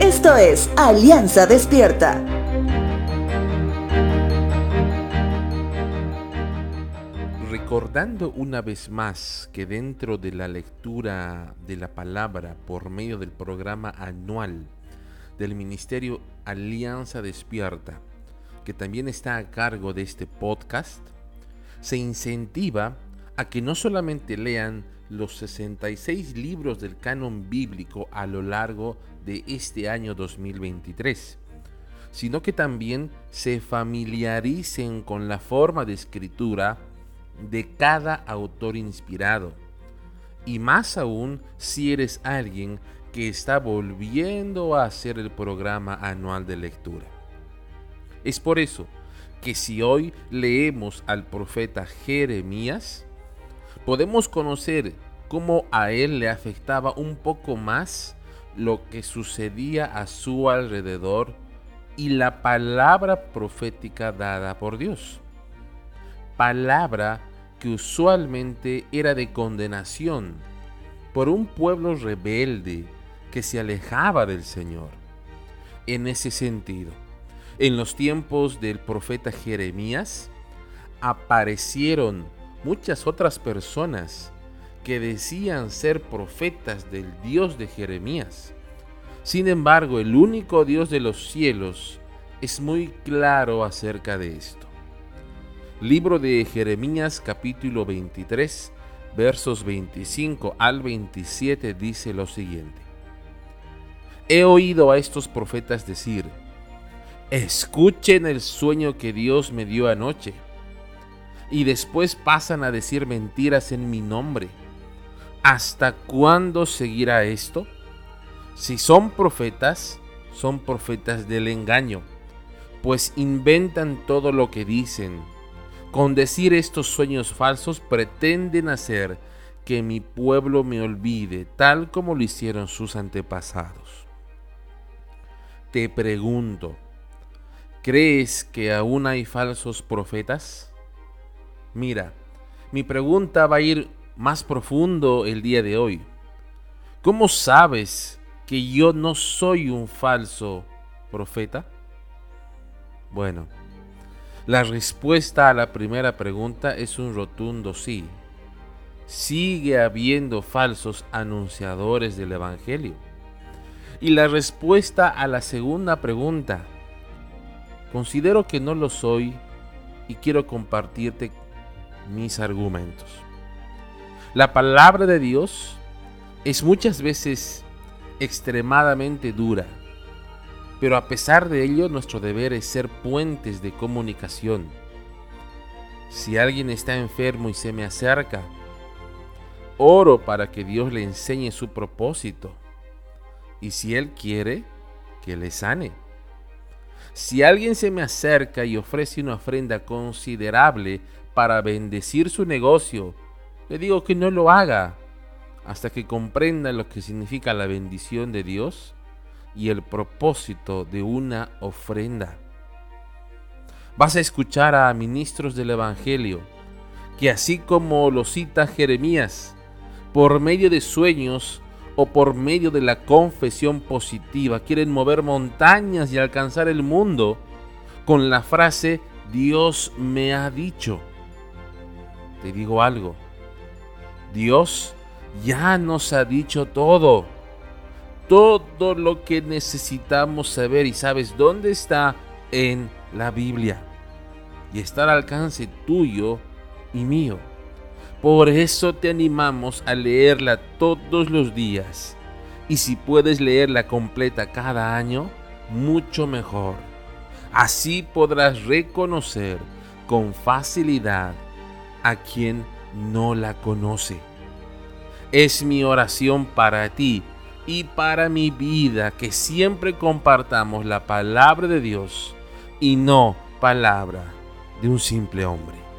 Esto es Alianza Despierta. Recordando una vez más que dentro de la lectura de la palabra por medio del programa anual del Ministerio Alianza Despierta, que también está a cargo de este podcast, se incentiva a que no solamente lean los 66 libros del canon bíblico a lo largo de este año 2023, sino que también se familiaricen con la forma de escritura de cada autor inspirado. Y más aún si eres alguien que está volviendo a hacer el programa anual de lectura. Es por eso que si hoy leemos al profeta Jeremías, podemos conocer cómo a él le afectaba un poco más lo que sucedía a su alrededor y la palabra profética dada por Dios. Palabra que usualmente era de condenación por un pueblo rebelde que se alejaba del Señor. En ese sentido, en los tiempos del profeta Jeremías, aparecieron muchas otras personas que decían ser profetas del Dios de Jeremías. Sin embargo, el único Dios de los cielos es muy claro acerca de esto. Libro de Jeremías capítulo 23 versos 25 al 27 dice lo siguiente. He oído a estos profetas decir, escuchen el sueño que Dios me dio anoche, y después pasan a decir mentiras en mi nombre. ¿Hasta cuándo seguirá esto? Si son profetas, son profetas del engaño, pues inventan todo lo que dicen. Con decir estos sueños falsos pretenden hacer que mi pueblo me olvide, tal como lo hicieron sus antepasados. Te pregunto, ¿crees que aún hay falsos profetas? Mira, mi pregunta va a ir más profundo el día de hoy. ¿Cómo sabes que yo no soy un falso profeta? Bueno, la respuesta a la primera pregunta es un rotundo sí. Sigue habiendo falsos anunciadores del Evangelio. Y la respuesta a la segunda pregunta, considero que no lo soy y quiero compartirte mis argumentos. La palabra de Dios es muchas veces extremadamente dura, pero a pesar de ello nuestro deber es ser puentes de comunicación. Si alguien está enfermo y se me acerca, oro para que Dios le enseñe su propósito y si Él quiere, que le sane. Si alguien se me acerca y ofrece una ofrenda considerable para bendecir su negocio, le digo que no lo haga hasta que comprenda lo que significa la bendición de Dios y el propósito de una ofrenda. Vas a escuchar a ministros del Evangelio que así como lo cita Jeremías, por medio de sueños o por medio de la confesión positiva. Quieren mover montañas y alcanzar el mundo con la frase Dios me ha dicho. Te digo algo, Dios ya nos ha dicho todo, todo lo que necesitamos saber. Y sabes dónde está en la Biblia. Y está al alcance tuyo y mío. Por eso te animamos a leerla todos los días. Y si puedes leerla completa cada año, mucho mejor. Así podrás reconocer con facilidad a quien no la conoce. Es mi oración para ti y para mi vida que siempre compartamos la palabra de Dios y no palabra de un simple hombre.